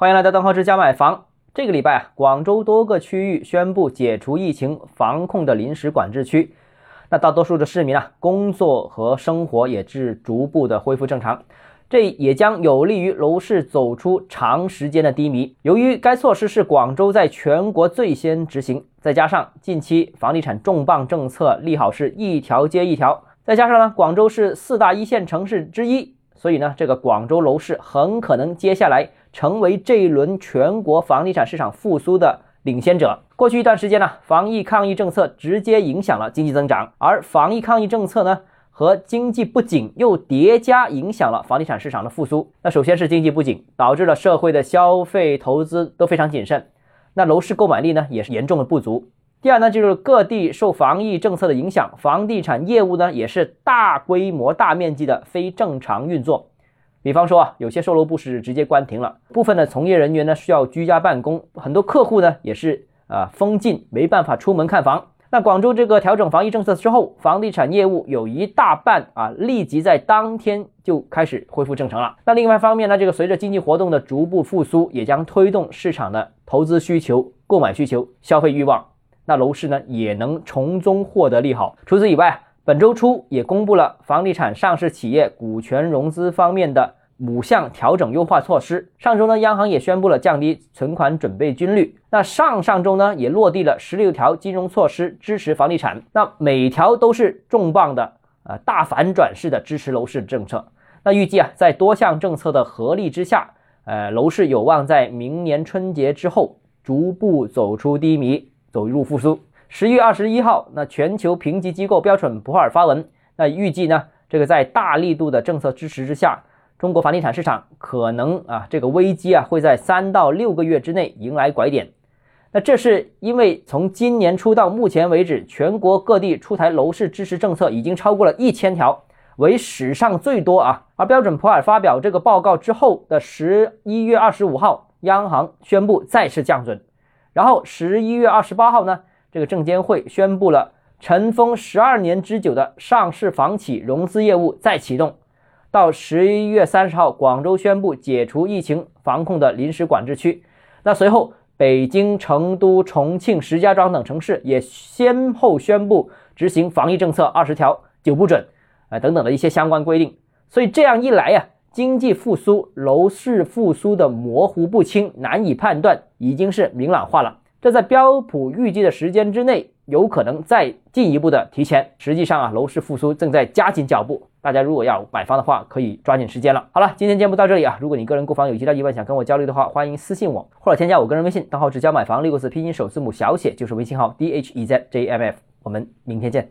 欢迎来到邓浩之家买房。这个礼拜啊，广州多个区域宣布解除疫情防控的临时管制区，那大多数的市民啊，工作和生活也是逐步的恢复正常，这也将有利于楼市走出长时间的低迷。由于该措施是广州在全国最先执行，再加上近期房地产重磅政策利好是一条接一条，再加上呢，广州是四大一线城市之一。所以呢，这个广州楼市很可能接下来成为这一轮全国房地产市场复苏的领先者。过去一段时间呢，防疫抗疫政策直接影响了经济增长，而防疫抗疫政策呢和经济不景又叠加影响了房地产市场的复苏。那首先是经济不景，导致了社会的消费投资都非常谨慎，那楼市购买力呢也是严重的不足。第二呢，就是各地受防疫政策的影响，房地产业务呢也是大规模、大面积的非正常运作。比方说啊，有些售楼部是直接关停了，部分的从业人员呢需要居家办公，很多客户呢也是啊封禁，没办法出门看房。那广州这个调整防疫政策之后，房地产业务有一大半啊立即在当天就开始恢复正常了。那另外一方面呢，这个随着经济活动的逐步复苏，也将推动市场的投资需求、购买需求、消费欲望。那楼市呢也能从中获得利好。除此以外，本周初也公布了房地产上市企业股权融资方面的五项调整优化措施。上周呢，央行也宣布了降低存款准备金率。那上上周呢，也落地了十六条金融措施支持房地产。那每条都是重磅的啊，大反转式的支持楼市政策。那预计啊，在多项政策的合力之下，呃，楼市有望在明年春节之后逐步走出低迷。走入复苏。十月二十一号，那全球评级机构标准普尔发文，那预计呢，这个在大力度的政策支持之下，中国房地产市场可能啊，这个危机啊会在三到六个月之内迎来拐点。那这是因为从今年初到目前为止，全国各地出台楼市支持政策已经超过了一千条，为史上最多啊。而标准普尔发表这个报告之后的十一月二十五号，央行宣布再次降准。然后十一月二十八号呢，这个证监会宣布了尘封十二年之久的上市房企融资业务再启动。到十一月三十号，广州宣布解除疫情防控的临时管制区。那随后，北京、成都、重庆、石家庄等城市也先后宣布执行防疫政策二十条、九不准，啊等等的一些相关规定。所以这样一来呀。经济复苏、楼市复苏的模糊不清、难以判断，已经是明朗化了。这在标普预计的时间之内，有可能再进一步的提前。实际上啊，楼市复苏正在加紧脚步。大家如果要买房的话，可以抓紧时间了。好了，今天节目到这里啊。如果你个人购房有其他疑问，想跟我交流的话，欢迎私信我或者添加我个人微信，账号只交买房六个字拼音首字母小写就是微信号 d h e z j m f。我们明天见。